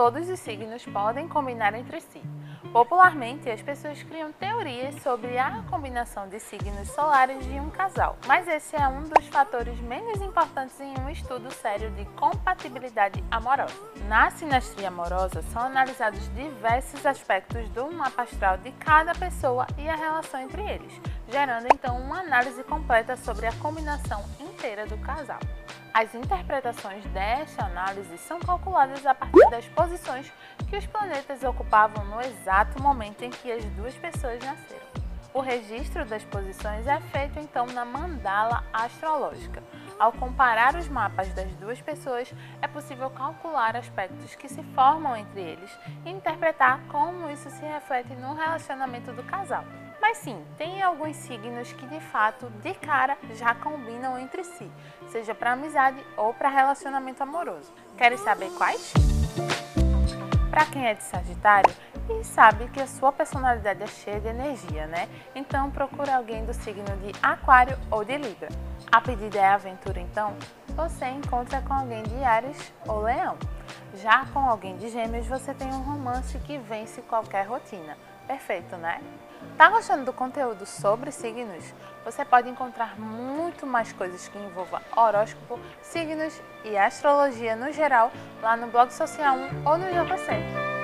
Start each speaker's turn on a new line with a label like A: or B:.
A: todos os signos podem combinar entre si. Popularmente, as pessoas criam teorias sobre a combinação de signos solares de um casal, mas esse é um dos fatores menos importantes em um estudo sério de compatibilidade amorosa. Na sinastria amorosa, são analisados diversos aspectos do mapa astral de cada pessoa e a relação entre eles, gerando então uma análise completa sobre a combinação inteira do casal. As interpretações desta análise são calculadas a partir das posições que os planetas ocupavam no exato momento em que as duas pessoas nasceram. O registro das posições é feito então na mandala astrológica. Ao comparar os mapas das duas pessoas, é possível calcular aspectos que se formam entre eles e interpretar como isso se reflete no relacionamento do casal. Mas sim, tem alguns signos que de fato, de cara, já combinam entre si, seja para amizade ou para relacionamento amoroso. Querem saber quais? Para quem é de Sagitário e sabe que a sua personalidade é cheia de energia, né? Então procure alguém do signo de Aquário ou de Libra. A pedida é aventura, então você encontra com alguém de Ares ou Leão. Já com alguém de Gêmeos, você tem um romance que vence qualquer rotina. Perfeito, né? Tá gostando do conteúdo sobre signos? Você pode encontrar muito mais coisas que envolvam horóscopo, signos e astrologia no geral lá no blog Social 1 ou no JC.